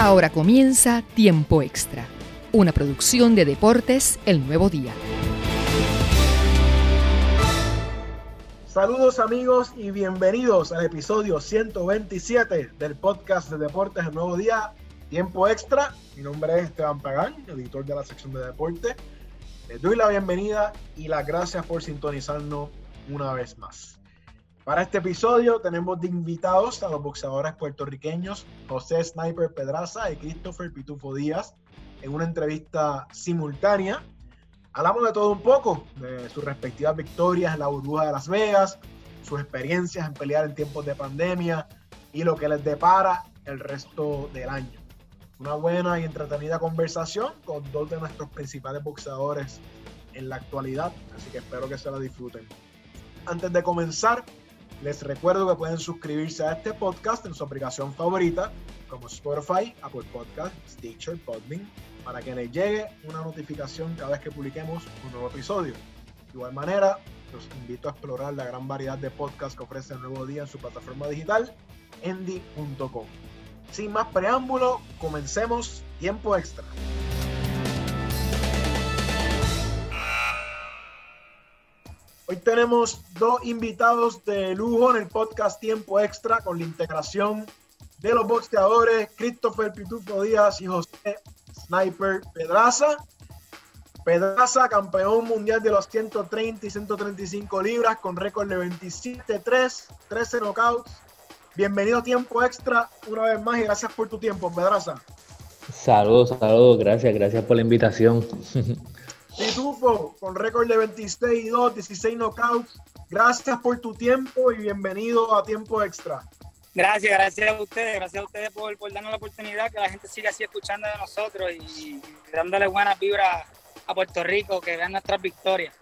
Ahora comienza Tiempo Extra, una producción de Deportes El Nuevo Día. Saludos amigos y bienvenidos al episodio 127 del podcast de Deportes El Nuevo Día, Tiempo Extra. Mi nombre es Esteban Pagán, editor de la sección de deporte. Les doy la bienvenida y las gracias por sintonizarnos una vez más. Para este episodio tenemos de invitados a los boxeadores puertorriqueños José Sniper Pedraza y Christopher Pitufo Díaz en una entrevista simultánea. Hablamos de todo un poco, de sus respectivas victorias en la burbuja de Las Vegas, sus experiencias en pelear en tiempos de pandemia y lo que les depara el resto del año. Una buena y entretenida conversación con dos de nuestros principales boxeadores en la actualidad, así que espero que se la disfruten. Antes de comenzar, les recuerdo que pueden suscribirse a este podcast en su aplicación favorita, como Spotify, Apple Podcast, Stitcher, Podbean, para que les llegue una notificación cada vez que publiquemos un nuevo episodio. De igual manera, los invito a explorar la gran variedad de podcasts que ofrece el nuevo día en su plataforma digital, endy.com. Sin más preámbulo, comencemos tiempo extra. Hoy tenemos dos invitados de lujo en el podcast Tiempo Extra con la integración de los boxeadores Christopher Pitufo Díaz y José Sniper Pedraza. Pedraza, campeón mundial de los 130 y 135 libras con récord de 27-3, 13 knockouts. Bienvenido a Tiempo Extra una vez más y gracias por tu tiempo, Pedraza. Saludos, saludos, gracias, gracias por la invitación. Pitufo, con récord de 26 y 2, 16 knockouts. Gracias por tu tiempo y bienvenido a Tiempo Extra. Gracias, gracias a ustedes, gracias a ustedes por, darnos la oportunidad que la gente siga así escuchando de nosotros y, dándole buenas vibras a Puerto Rico, que vean nuestras victorias.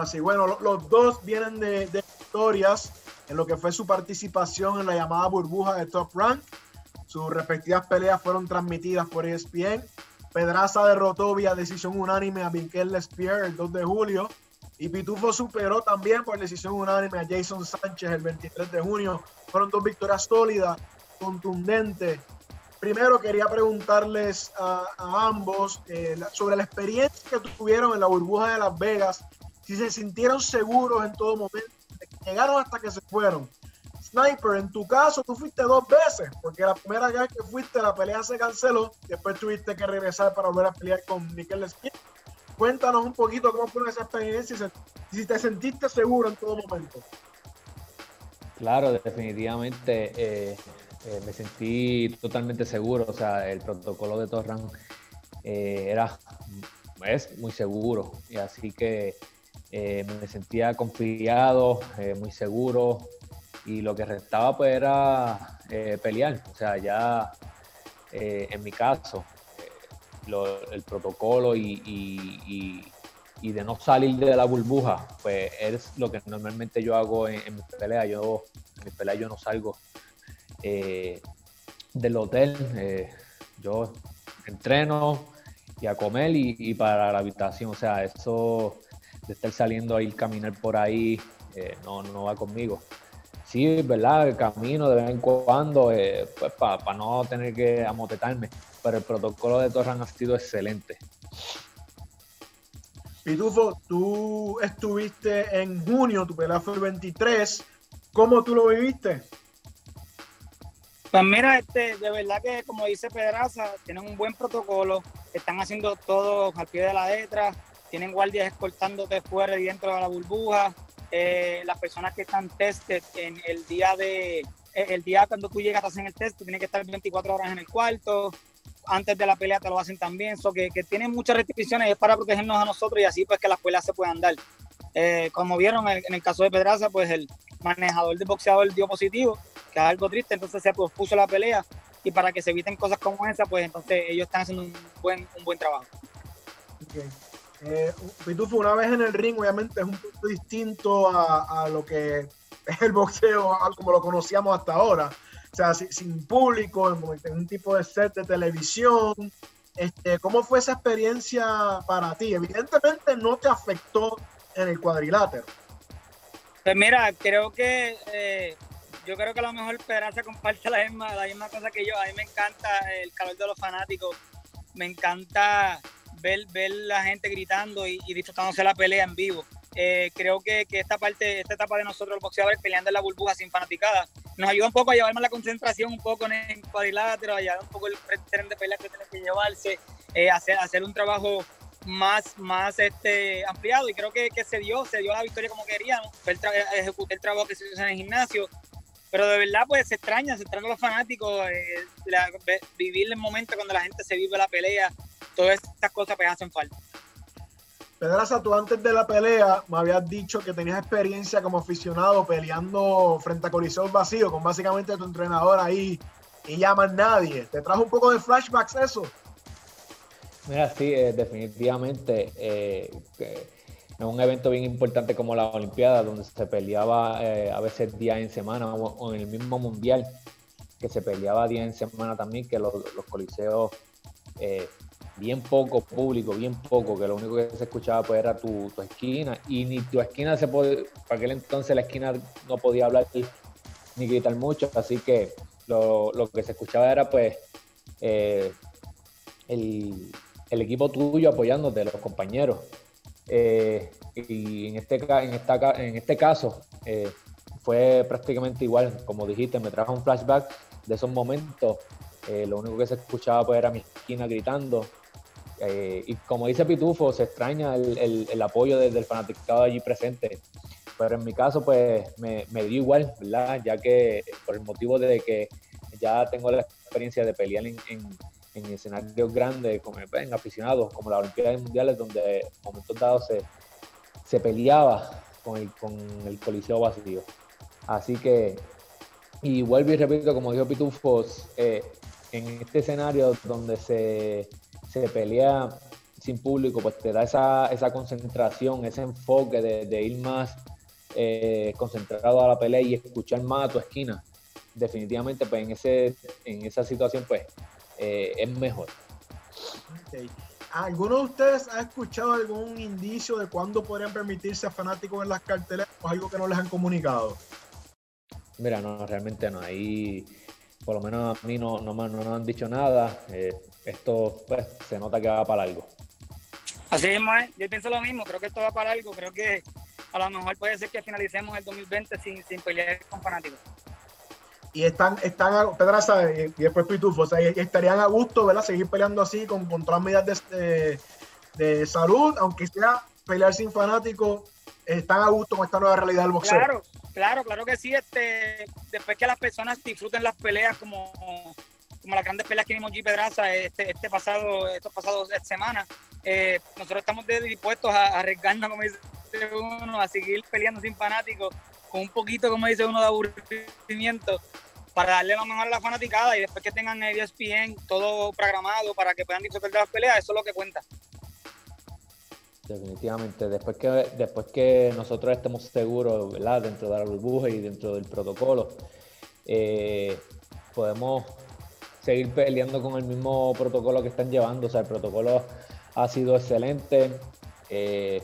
así, bueno, los, dos vienen de, de victorias en lo que fue su participación en la llamada burbuja de Top Rank. Sus respectivas peleas fueron transmitidas por ESPN Pedraza derrotó vía decisión unánime a Miquel Lespierre el 2 de julio. Y Pitufo superó también por decisión unánime a Jason Sánchez el 23 de junio. Fueron dos victorias sólidas, contundentes. Primero quería preguntarles a, ambos eh, sobre la experiencia que tuvieron en la burbuja de Las Vegas, si se sintieron seguros en todo momento, llegaron hasta que se fueron. Sniper, en tu caso, tú fuiste dos veces, porque la primera vez que fuiste, la pelea se canceló, después tuviste que regresar para volver a pelear con Miquel Espín. Cuéntanos un poquito cómo fue esa experiencia y si te sentiste seguro en todo momento. Claro, definitivamente eh, eh, me sentí totalmente seguro. O sea, el protocolo de Torran eh, era es muy seguro y así que me sentía confiado, muy seguro y lo que restaba pues era eh, pelear. O sea, ya eh, en mi caso, eh, el protocolo y, de no salir de la burbuja, pues es lo que normalmente yo hago en, en mis peleas. Yo, en mis peleas yo no salgo del hotel, yo entreno y a comer y, para la habitación. O sea, eso de estar saliendo a ir caminar por ahí no, no va conmigo sí, ¿verdad? El camino de vez en cuando, eh, pues para no tener que amotetarme. Pero el protocolo de Torran ha sido excelente. Pitufo, tú estuviste en junio, tu pelea fue el 23. ¿Cómo tú lo viviste? Pues mira, este, de verdad que como dice Pedraza, tienen un buen protocolo, están haciendo todo al pie de la letra, tienen guardias escoltándote fuera y dentro de la burbuja, eh, las personas que están tested en el día de eh, el día cuando tú llegas a hacer el test, tú tienes que estar 24 horas en el cuarto, antes de la pelea te lo hacen también, so que, que tienen muchas restricciones es para protegernos a nosotros y así pues que las peleas se puedan dar. Eh, como vieron en, el caso de Pedraza, pues el manejador del boxeador dio positivo, que es algo triste, entonces se pospuso la pelea y para que se eviten cosas como esa, pues entonces ellos están haciendo un buen, un buen trabajo. Eh, Pitufo, una vez en el ring, obviamente es un poco distinto a, lo que es el boxeo, como lo conocíamos hasta ahora. O sea, sin, público, en un tipo de set de televisión. Este, ¿Cómo fue esa experiencia para ti? Evidentemente no te afectó en el cuadrilátero. Pues mira, creo que eh, yo creo que a lo mejor Pedraza comparte la misma, la misma cosa que yo. A mí me encanta el calor de los fanáticos. Me encanta ver, ver la gente gritando y, disfrutándose la pelea en vivo. Eh, creo que, que, esta parte, esta etapa de nosotros los boxeadores peleando en la burbuja sin fanaticada, nos ayuda un poco a llevar más la concentración un poco en el cuadrilátero, a llevar un poco el tren de pelea que tiene que llevarse, eh, hacer, hacer un trabajo más, más este, ampliado y creo que, que, se dio, se dio la victoria como queríamos, el ejecuté el trabajo que se hizo en el gimnasio, pero de verdad pues se extraña, se extraña a los fanáticos, eh, la, vivir el momento cuando la gente se vive la pelea, todas estas cosas pues hacen falta. Pedraza, tú antes de la pelea me habías dicho que tenías experiencia como aficionado peleando frente a Coliseo vacío, con básicamente tu entrenador ahí y ya más nadie. ¿Te trajo un poco de flashbacks eso? Mira, sí, eh, definitivamente. Eh, en un evento bien importante como la Olimpiada, donde se peleaba eh, a veces día en semana, o, en el mismo Mundial, que se peleaba día en semana también, que los, los coliseos eh, bien poco público, bien poco, que lo único que se escuchaba pues era tu, esquina y ni tu esquina se puede, para aquel entonces la esquina no podía hablar ni gritar mucho, así que lo, que se escuchaba era pues eh, el, equipo tuyo apoyándote, los compañeros. Eh, y en este, en, esta, en este caso eh, fue prácticamente igual, como dijiste, me trajo un flashback de esos momentos. lo único que se escuchaba pues era mi esquina gritando, eh, y como dice Pitufo, se extraña el, el, apoyo del fanaticado allí presente. Pero en mi caso, pues me, me, dio igual, ¿verdad? Ya que por el motivo de que ya tengo la experiencia de pelear en, escenarios grandes, como, en aficionados, como las Olimpiadas Mundiales, donde en momentos dados se, se peleaba con el, con el coliseo vacío. Así que, y vuelvo y repito, como dijo Pitufos, eh, en este escenario donde se se pelea sin público, pues te da esa, esa concentración, ese enfoque de, ir más eh, concentrado a la pelea y escuchar más a tu esquina. Definitivamente, pues en, ese, en esa situación, pues eh, es mejor. ¿Alguno de ustedes ha escuchado algún indicio de cuándo podrían permitirse a fanáticos en las cartelas o algo que no les han comunicado? Mira, no, realmente no. Ahí, por lo menos a mí no, no, no nos han dicho nada. Eh, esto pues, se nota que va para algo. Así es, yo pienso lo mismo, creo que esto va para algo, creo que a lo mejor puede ser que finalicemos el 2020 sin, sin pelear con fanáticos. Y están, están Pedraza y después Pitufo, o sea, estarían a gusto, ¿verdad? Seguir peleando así con, con todas las medidas de, de, salud, aunque sea pelear sin fanáticos, están a gusto con esta nueva realidad del boxeo. Claro, claro, claro que sí, este, después que las personas disfruten las peleas como como las grandes peleas que vimos G Pedraza este, este pasado, estos pasados semanas, eh, nosotros estamos dispuestos a, arriesgarnos, como dice uno, a seguir peleando sin fanáticos, un poquito, como dice uno, de aburrimiento, para darle lo mejor a la fanaticada y después que tengan el ESPN todo programado para que puedan disfrutar de las peleas, eso es lo que cuenta. Definitivamente, después que, después que nosotros estemos seguros, ¿verdad? Dentro de la burbuja y dentro del protocolo, eh, podemos seguir peleando con el mismo protocolo que están llevando. O sea, el protocolo ha sido excelente. Eh,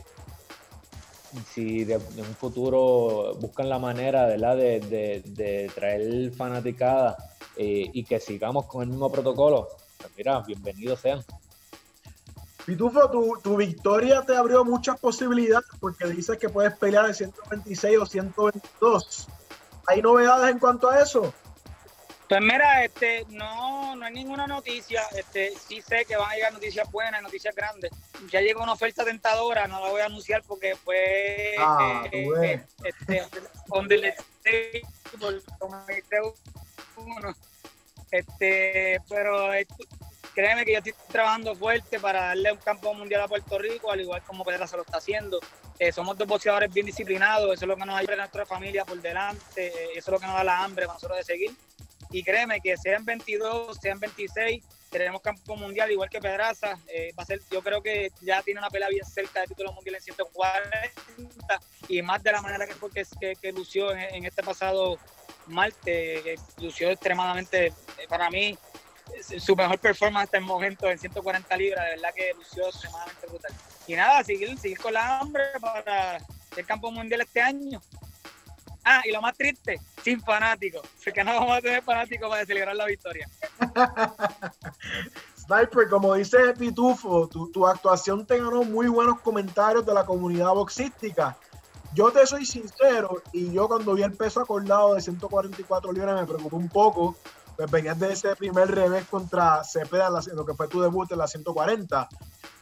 si de, en un futuro buscan la manera De, de, traer fanaticada eh, y que sigamos con el mismo protocolo, pues mira, bienvenidos sean. Pitufo, tu, tu victoria te abrió muchas posibilidades porque dices que puedes pelear en 126 o 122. ¿Hay novedades en cuanto a eso? Pues mira, este, no, no hay ninguna noticia. Este, sí sé que van a llegar noticias buenas, noticias grandes. Ya llegó una oferta tentadora, no la voy a anunciar porque fue ah, eh, este, donde le uno. Este, pero este, créeme que yo estoy trabajando fuerte para darle un campo mundial a Puerto Rico, al igual como Pedra se lo está haciendo. Eh, somos dos boxeadores bien disciplinados, eso es lo que nos ayuda a nuestra familia por delante, eh, eso es lo que nos da la hambre para nosotros de seguir. Y créeme que sean 22, sean 26, tenemos campo mundial igual que Pedraza. Eh, va a ser, yo creo que ya tiene una pelea bien cerca del título mundial en 140 y más de la manera que, porque, que, lució en, este pasado martes, lució extremadamente, eh, para mí, su mejor performance hasta el momento en 140 libras, de verdad que lució extremadamente brutal. Y nada, seguir, seguir con la hambre para el campo mundial este año. Ah, y lo más triste, sin fanáticos. Así que no vamos a tener fanáticos para celebrar la victoria. Sniper, como dice Pitufo, tu, tu, actuación te ganó muy buenos comentarios de la comunidad boxística. Yo te soy sincero, y yo cuando vi el peso acordado de 144 libras me preocupé un poco, pues venías de ese primer revés contra Cepeda, lo que fue tu debut en la 140,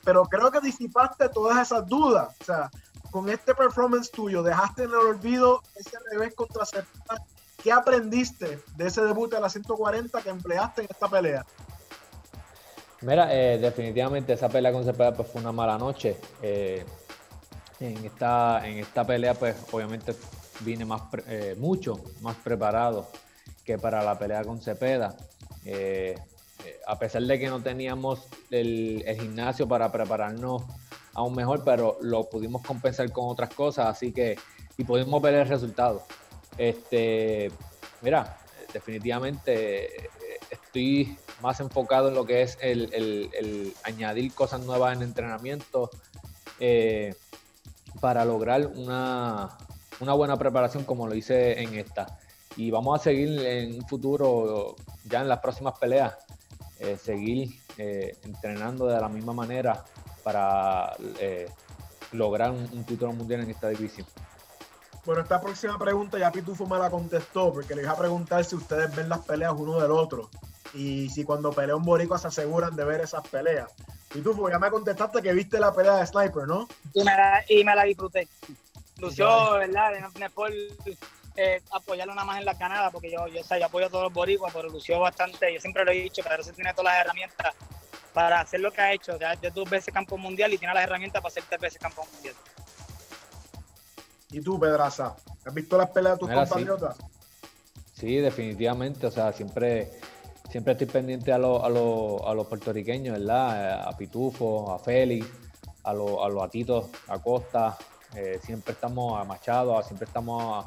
pero creo que disipaste todas esas dudas, o sea, con este performance tuyo, dejaste en el olvido ese revés contra Cepeda, ¿qué aprendiste de ese debut en la 140 que empleaste en esta pelea? Mira, eh, definitivamente esa pelea con Cepeda pues, fue una mala noche. Eh, en, esta, en esta pelea, pues obviamente vine más eh, mucho más preparado que para la pelea con Cepeda. a pesar de que no teníamos el, gimnasio para prepararnos aún mejor, pero lo pudimos compensar con otras cosas, así que y pudimos ver el resultado. Este, mira, definitivamente estoy más enfocado en lo que es el, añadir cosas nuevas en entrenamiento eh, para lograr una, buena preparación como lo hice en esta. Y vamos a seguir en un futuro, ya en las próximas peleas, eh, seguir eh, entrenando de la misma manera para lograr un título mundial en esta división. Bueno, esta próxima pregunta ya Pitufo me la contestó, porque le iba a preguntar si ustedes ven las peleas uno del otro. Y si cuando pelea un boricua se aseguran de ver esas peleas. Pitufo, ya me contestaste que viste la pelea de Sniper, ¿no? Y me la, y me la disfruté. Lució, ¿verdad? De por eh, apoyarlo nada más en la canada, porque yo, yo, yo apoyo a todos los boricuas, pero lució bastante. Yo siempre lo he dicho, que se tiene todas las herramientas para hacer lo que ha hecho. Ya es dos veces campo mundial y tiene las herramientas para hacer tres veces campo mundial. ¿Y tú, Pedraza? ¿Has visto las peleas de tus compatriotas? Sí. definitivamente. O sea, siempre, siempre estoy pendiente a, los puertorriqueños, ¿verdad? A Pitufo, a Félix, a, los atitos, a Costa. Eh, siempre estamos a Machado, siempre estamos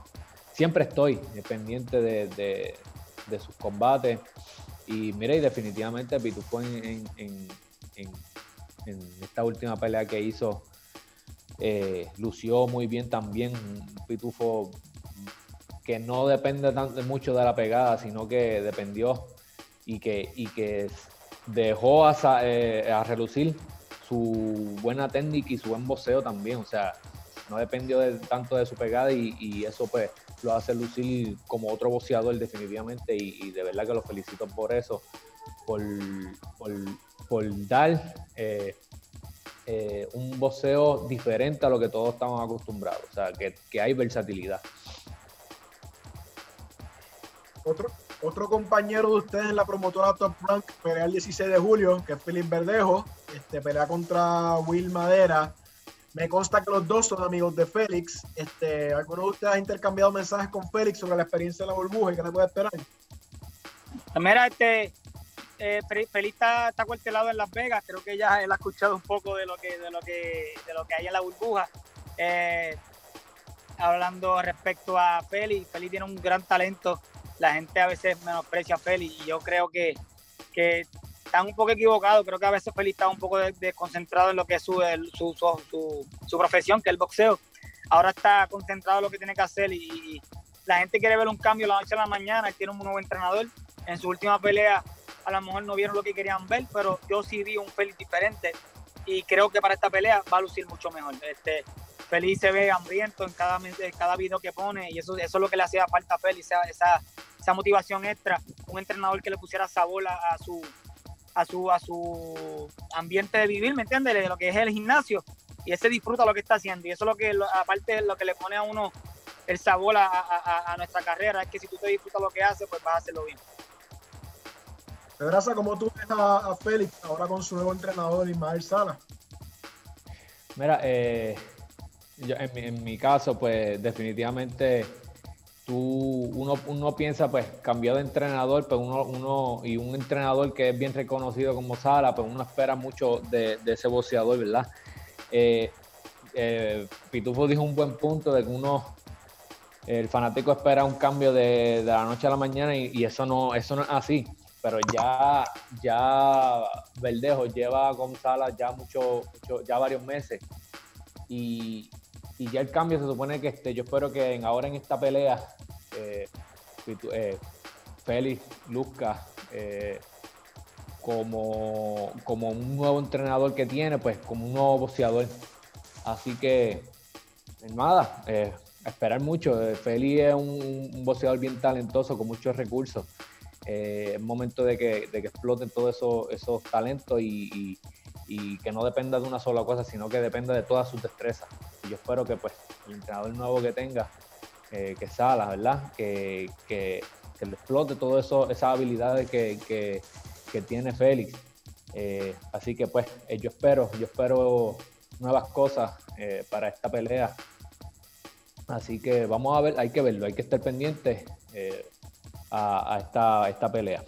siempre estoy pendiente de, sus combates. Y mira, y definitivamente Pitufo en, en esta última pelea que hizo eh, lució muy bien también, pitufo que no depende tanto, mucho de la pegada, sino que dependió y que, y que dejó a, eh, a relucir su buena técnica y su buen boxeo también, o sea, no dependió tanto de su pegada y, eso pues lo hace lucir como otro boxeador definitivamente y, de verdad que lo felicito por eso, por, por, dar eh, eh, un boxeo diferente a lo que todos estamos acostumbrados, o sea, que, hay versatilidad. Otro, otro compañero de ustedes en la promotora Top Rank pelea el 16 de julio, que es Felipe Verdejo, este, pelea contra Will Madera. Me consta que los dos son amigos de Félix. Este, ¿Alguno de ustedes ha intercambiado mensajes con Félix sobre la experiencia de la burbuja y qué le puede esperar? Mira, este, eh, Feliz está, está cuartelado en Las Vegas, creo que ya él ha escuchado un poco de lo que, de lo que, de lo que hay en la burbuja. Eh, hablando respecto a Feli, Feli tiene un gran talento. La gente a veces menosprecia a Feli y yo creo que, que están un poco equivocados. Creo que a veces Feli está un poco desconcentrado en lo que es su, su, su, profesión, que es el boxeo. Ahora está concentrado en lo que tiene que hacer y, la gente quiere ver un cambio la noche a la mañana. Él tiene un nuevo entrenador. En su última pelea a lo mejor no vieron lo que querían ver, pero yo sí vi un Félix diferente y creo que para esta pelea va a lucir mucho mejor. Este, Félix se ve hambriento en cada, en cada video que pone y eso, eso es lo que le hacía falta a Félix, esa, esa, motivación extra, un entrenador que le pusiera sabor a, su a su a su ambiente de vivir, ¿me entiendes? De lo que es el gimnasio y ese disfruta lo que está haciendo y eso es lo que aparte lo que le pone a uno el sabor a, a, a nuestra carrera, es que si tú te disfrutas lo que haces, pues vas a hacerlo bien. Pedraza, ¿cómo tú ves a, Félix ahora con su nuevo entrenador Ismael Sala? Mira, eh, en, mi, caso, pues definitivamente uno, piensa, pues cambió de entrenador, pero uno, uno, y un entrenador que es bien reconocido como Sala, pues uno espera mucho de, ese boxeador, ¿verdad? Eh, eh, Pitufo dijo un buen punto de que uno el fanático espera un cambio de, la noche a la mañana y, y, eso no eso no es así pero ya, ya Verdejo lleva con Salas ya mucho, ya varios meses. Y, ya el cambio se supone que este, yo espero que ahora en esta pelea, eh, eh, Félix luzca eh, como, como un nuevo entrenador que tiene, pues como un nuevo boxeador. Así que, nada, eh, esperar mucho. Félix es un, boxeador bien talentoso, con muchos recursos. es momento de que, de que exploten todos esos, esos talentos y, que no dependa de una sola cosa, sino que dependa de todas sus destrezas. Y yo espero que pues el entrenador nuevo que tenga, que Sala, ¿verdad? Que, que que le explote todas esas habilidades que, tiene Félix. Eh, así que pues eh, yo espero, yo espero nuevas cosas eh, para esta pelea. Así que vamos a ver, hay que verlo, hay que estar pendiente a, esta, esta pelea.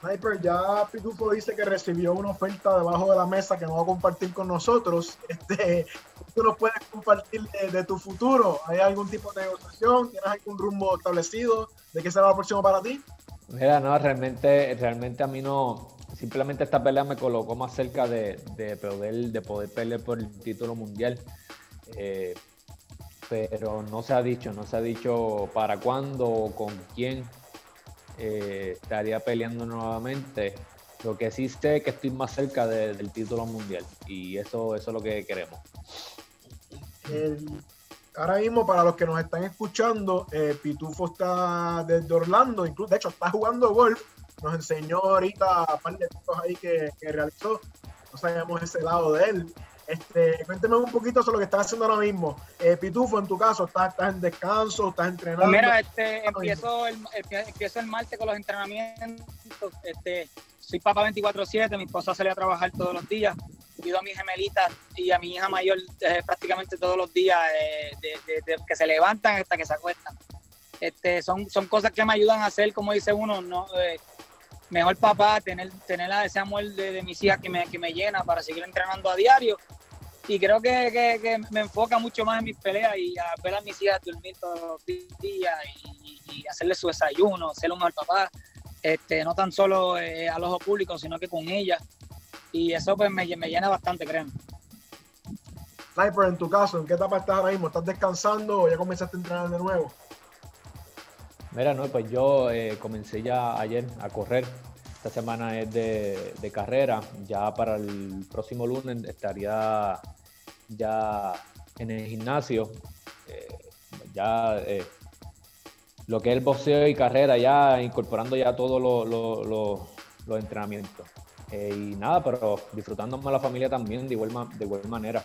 Sniper, ya Pitufo dice que recibió una oferta debajo de la mesa que no va a compartir con nosotros. Este, ¿Tú nos puedes compartir de, tu futuro? ¿Hay algún tipo de negociación? ¿Tienes algún rumbo establecido de qué será lo próximo para ti? Mira, no, realmente, realmente a mí no, simplemente esta pelea me colocó más cerca de, poder, de poder pelear por el título mundial. Eh, pero no se ha dicho, no se ha dicho para cuándo o con quién eh, estaría peleando nuevamente. Lo que sí sé es que estoy más cerca del título mundial y eso, eso es lo que queremos ahora mismo, para los que nos están escuchando, eh, Pitufo está desde Orlando, incluso, de hecho, está jugando golf. Nos enseñó ahorita un par de ahí que, realizó. No sabíamos ese lado de él. Este, cuénteme un poquito sobre lo que estás haciendo ahora mismo. Eh, Pitufo, en tu caso, ¿estás, en descanso? ¿Estás entrenando? Pues mira, este, empiezo, el, empiezo el martes con los entrenamientos. Este, soy papá 24-7, mi esposa sale a trabajar todos los días cuido a mi gemelita y a mi hija mayor eh, prácticamente todos los días, eh, de, que se levantan hasta que se acuestan. Este, son, son cosas que me ayudan a hacer, como dice uno, ¿no? Eh, mejor papá, tener, tener ese amor de, mis hijas que me, que me llena para seguir entrenando a diario. Y creo que, que, me enfoca mucho más en mis peleas y a ver a mis hijas dormir todos los días y, y hacerles su desayuno, ser un mejor papá. Este, no tan solo a los públicos, sino que con ellas y eso pues me, llena bastante, creo. Sniper, en tu caso, ¿en qué etapa estás ahora mismo? ¿Estás descansando o ya comenzaste a entrenar de nuevo? Mira, no, pues yo eh, comencé ya ayer a correr. Esta semana es de, carrera. Ya para el próximo lunes estaría ya en el gimnasio. Eh, ya eh, lo que es el boxeo y carrera, ya incorporando ya todos los entrenamientos. Eh, y nada, pero disfrutándome la familia también de igual, de igual manera.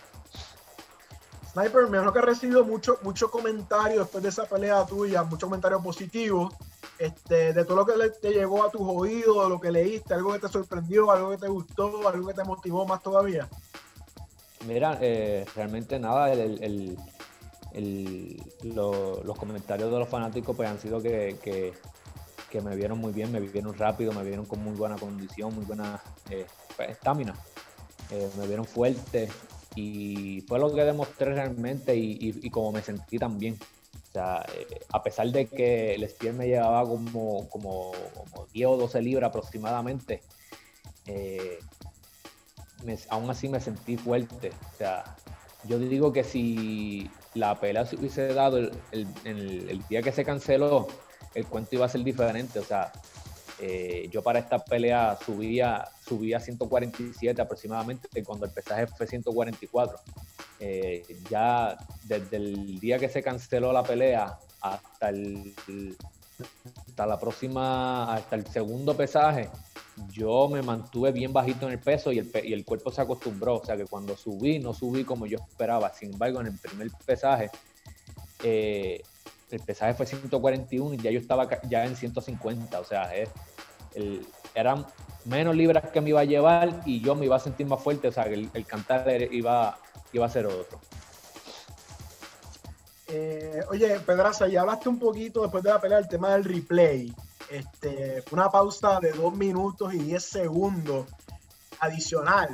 Sniper, me que has recibido muchos mucho comentarios después de esa pelea tuya, muchos comentarios positivos, este, de todo lo que te llegó a tus oídos, lo que leíste, algo que te sorprendió, algo que te gustó, algo que te motivó más todavía. Mira, eh, realmente nada, el, los comentarios de los fanáticos pues han sido que me vieron muy bien, me vieron rápido, me vieron con muy buena condición, muy buena eh, pues, estamina, eh, me vieron fuerte y fue lo que demostré realmente y, como me sentí también. O sea, eh, a pesar de que el spear me llevaba como, como, 10 o 12 libras aproximadamente, aún así me sentí fuerte. O sea, yo digo que si la pelea se hubiese dado el, el día que se canceló, el cuento iba a ser diferente. O sea, eh, yo para esta pelea subía, subía 147 aproximadamente cuando el pesaje fue 144. Eh, ya desde el día que se canceló la pelea hasta el hasta la próxima, hasta el segundo pesaje, yo me mantuve bien bajito en el peso y el, y el cuerpo se acostumbró. O sea que cuando subí, no subí como yo esperaba. Sin embargo, en el primer pesaje, eh, el pesaje fue 141 y ya yo estaba ya en 150, o sea, eran menos libras que me iba a llevar y yo me iba a sentir más fuerte, o sea, el, el cantar iba, iba a ser otro. Eh, oye, Pedraza, ya hablaste un poquito después de la pelea del tema del replay. Este, una pausa de 2 minutos y 10 segundos adicional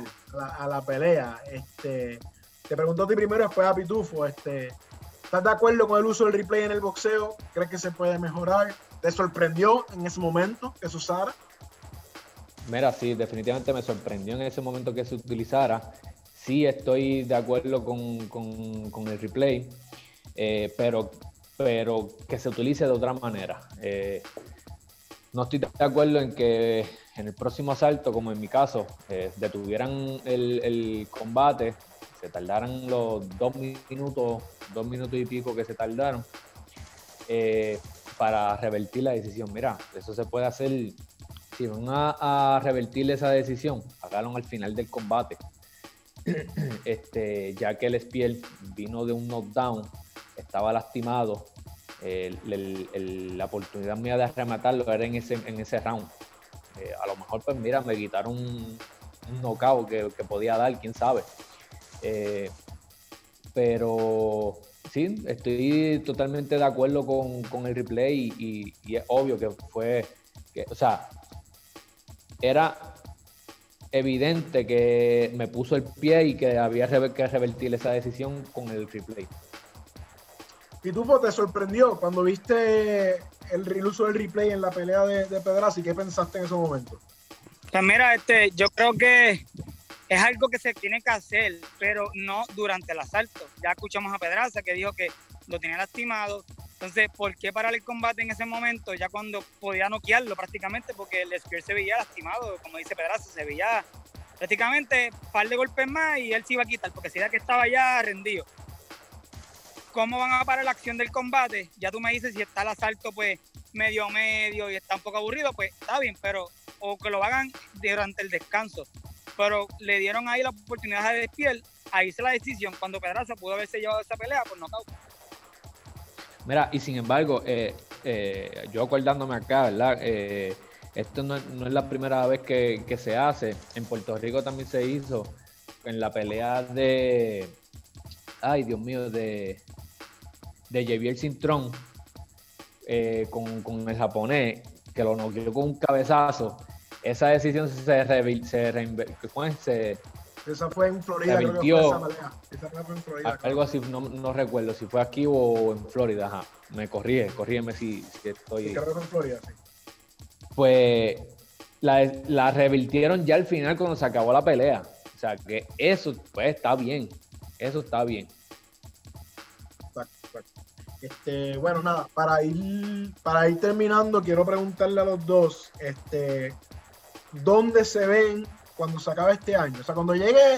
a la, pelea. Este, te pregunto a ti primero, después a Pitufo. Este, ¿Estás de acuerdo con el uso del replay en el boxeo? ¿Crees que se puede mejorar? ¿Te sorprendió en ese momento que se usara? Mira, sí, definitivamente me sorprendió en ese momento que se utilizara. Sí estoy de acuerdo con, el replay, eh, pero pero que se utilice de otra manera. Eh, no estoy de acuerdo en que en el próximo asalto, como en mi caso, eh, detuvieran el, combate, se tardaran los dos minutos, dos minutos y pico que se tardaron, eh, para revertir la decisión. Mira, eso se puede hacer, si van a, revertir esa decisión, háganlo al final del combate. este, ya que el Spiel vino de un knockdown, estaba lastimado, la oportunidad mía de rematarlo era en ese, en ese round. Eh, a lo mejor, pues mira, me quitaron un, un knockout que, podía dar, quién sabe. Eh, pero sí, estoy totalmente de acuerdo con, el replay y, es obvio que fue, que, o sea, era evidente que me puso el pie y que había que revertir esa decisión con el replay. ¿Y tú te sorprendió cuando viste el, uso del replay en la pelea de, Pedraza y qué pensaste en ese momento? Pues mira, este, yo creo que es algo que se tiene que hacer, pero no durante el asalto. Ya escuchamos a Pedraza que dijo que lo tenía lastimado. Entonces, ¿por qué parar el combate en ese momento? Ya cuando podía noquearlo prácticamente, porque el Spear se veía lastimado, como dice Pedraza, se veía prácticamente un par de golpes más y él se iba a quitar, porque se veía que estaba ya rendido. ¿Cómo van a parar la acción del combate? Ya tú me dices si está el asalto pues medio medio y está un poco aburrido, pues está bien, pero o que lo hagan durante el descanso. Pero le dieron ahí la oportunidad de despiel, ahí se la decisión. Cuando Pedraza pudo haberse llevado esa pelea, pues no Mira, y sin embargo, eh, eh, yo acordándome acá, ¿verdad? Eh, esto no, es la primera vez que, que, se hace. En Puerto Rico también se hizo en la pelea de. Ay, Dios mío, de de Javier Cintrón eh, con, el japonés, que lo noqueó con un cabezazo, esa decisión se, se, esa fue en Florida, Algo así, no, recuerdo si fue aquí o en Florida, ajá. Me corrí, corrígeme si, estoy. Creo que en Florida, sí. Pues la, la revirtieron ya al final cuando se acabó la pelea. O sea que eso, pues está bien. Eso está bien. Este, bueno, nada, para ir, para ir terminando, quiero preguntarle a los dos, este, ¿dónde se ven cuando se acabe este año? O sea, cuando llegue,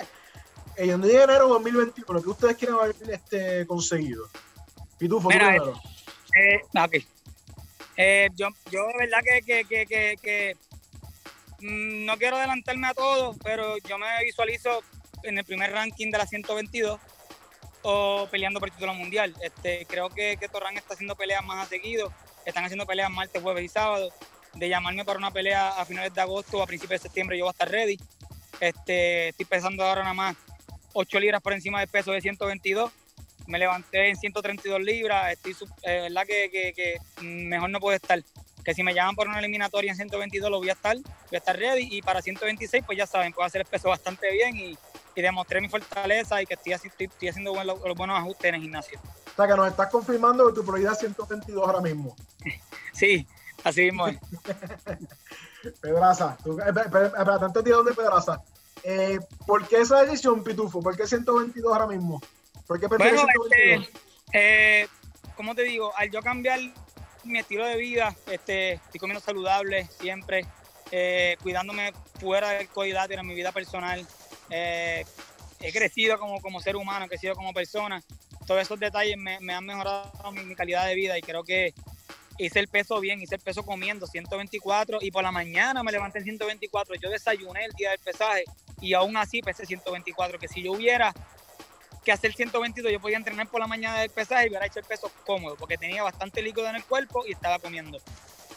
eh, cuando llegue enero 2021, ¿qué ustedes quieren haber este, conseguido? Y tú, Mira, eh, okay. eh, yo, yo de verdad que, que, que, que, mm, no quiero adelantarme a todo, pero yo me visualizo en el primer ranking de la 122 o peleando por el título mundial. Este, creo que, que Torran está haciendo peleas más a seguido, están haciendo peleas martes, jueves y sábado. De llamarme para una pelea a finales de agosto o a principios de septiembre, yo voy a estar ready. Este, estoy pesando ahora nada más 8 libras por encima del peso de 122. Me levanté en 132 libras. Estoy, eh, verdad que, que, mejor no puedo estar. Que si me llaman por una eliminatoria en 122 lo voy a estar, voy a estar ready. Y para 126, pues ya saben, puedo hacer el peso bastante bien y, y demostré mi fortaleza y que estoy, estoy, haciendo los, buenos ajustes en el gimnasio. O sea, que nos estás confirmando que tu prioridad es 122 ahora mismo. sí, así mismo es. Pedraza, tú, espera, tanto tío de Pedraza. Eh, ¿Por qué esa decisión, Pitufo? ¿Por qué 122 ahora mismo? ¿Por qué bueno, 122? Este, eh, como te digo, al yo cambiar mi estilo de vida, este, estoy comiendo saludable siempre, eh, cuidándome fuera del cuidadero en mi vida personal, eh, he crecido como, como ser humano, he crecido como persona. Todos esos detalles me, han mejorado mi, calidad de vida y creo que hice el peso bien, hice el peso comiendo 124 y por la mañana me levanté en 124. Yo desayuné el día del pesaje y aún así pesé 124, que si yo hubiera que hacer 122, yo podía entrenar por la mañana del pesaje y hubiera hecho el peso cómodo, porque tenía bastante líquido en el cuerpo y estaba comiendo.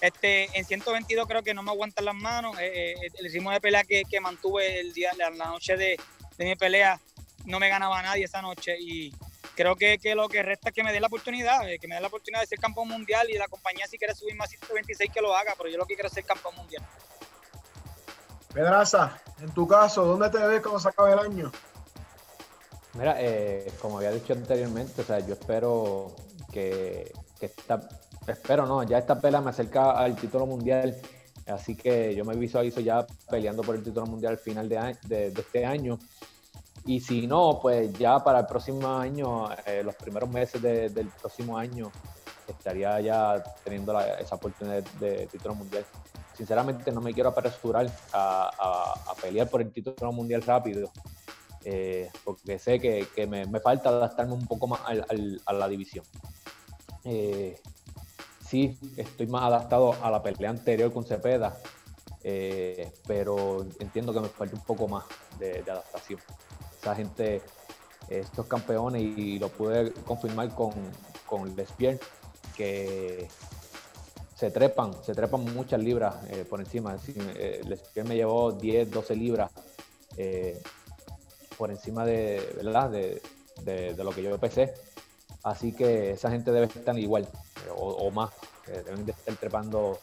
Este, en 122 creo que no me aguantan las manos. Eh, eh, el ritmo de pelea que, mantuve el día, la, noche de, mi pelea, no me ganaba nadie esa noche. Y creo que, lo que resta es que me dé la oportunidad, eh, que me dé la oportunidad de ser campeón mundial y la compañía si quiere subir más 126 que lo haga, pero yo lo que quiero es ser campeón mundial. Pedraza, en tu caso, ¿dónde te ves cuando se acabe el año? Mira, como había dicho anteriormente, o sea, yo espero que, que esta espero no, ya esta pelea me acerca al título mundial, así que yo me visualizo ya peleando por el título mundial al final de, este año. Y si no, pues ya para el próximo año, eh, los primeros meses del próximo año, estaría ya teniendo esa oportunidad de, título mundial. Sinceramente no me quiero apresurar a, pelear por el título mundial rápido, eh, porque sé que, me, falta adaptarme un poco más a la división. Eh, sí, estoy más adaptado a la pelea anterior con Cepeda, eh, pero entiendo que me falta un poco más de, adaptación. Esa gente, estos campeones, y lo pude confirmar con, con que se trepan, se trepan muchas libras eh, por encima. Eh, Lespierre me llevó 10, 12 libras por encima de, ¿verdad? De, de, lo que yo pesé. Así que esa gente debe estar igual o, más. deben de estar trepando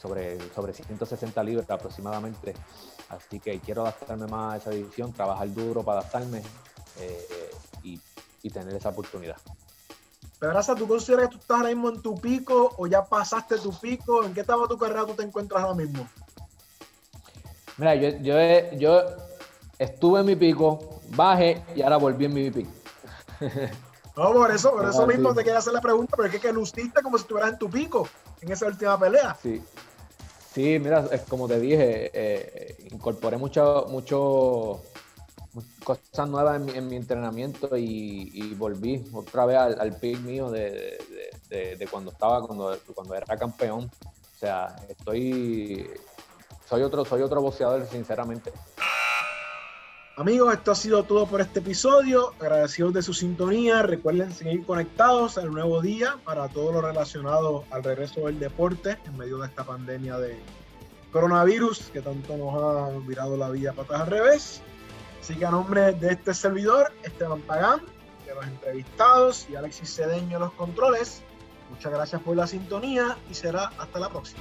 sobre, sobre 160 libras aproximadamente. Así que quiero adaptarme más a esa división, trabajar duro para adaptarme eh, y, tener esa oportunidad. Pedraza, ¿tú consideras que tú estás ahora mismo en tu pico o ya pasaste tu pico? ¿En qué etapa de tu carrera tú te encuentras ahora mismo? Mira, yo, yo, yo estuve en mi pico, bajé y ahora volví en mi pico. No, por eso, por eso mismo te quería hacer la pregunta, pero es que, luciste como si estuvieras en tu pico en esa última pelea. Sí. Sí, mira, es como te dije, eh, incorporé mucho, mucho cosas nuevas en mi, entrenamiento y, volví otra vez al, al pick mío de, cuando estaba, cuando, cuando era campeón. O sea, estoy, soy otro, soy otro boxeador, sinceramente. Amigos, esto ha sido todo por este episodio. Agradecidos de su sintonía. Recuerden seguir conectados al nuevo día para todo lo relacionado al regreso del deporte en medio de esta pandemia de coronavirus que tanto nos ha virado la vida patas al revés. Así que a nombre de este servidor, Esteban Pagán, de los entrevistados y Alexis Cedeño en los controles, muchas gracias por la sintonía y será hasta la próxima.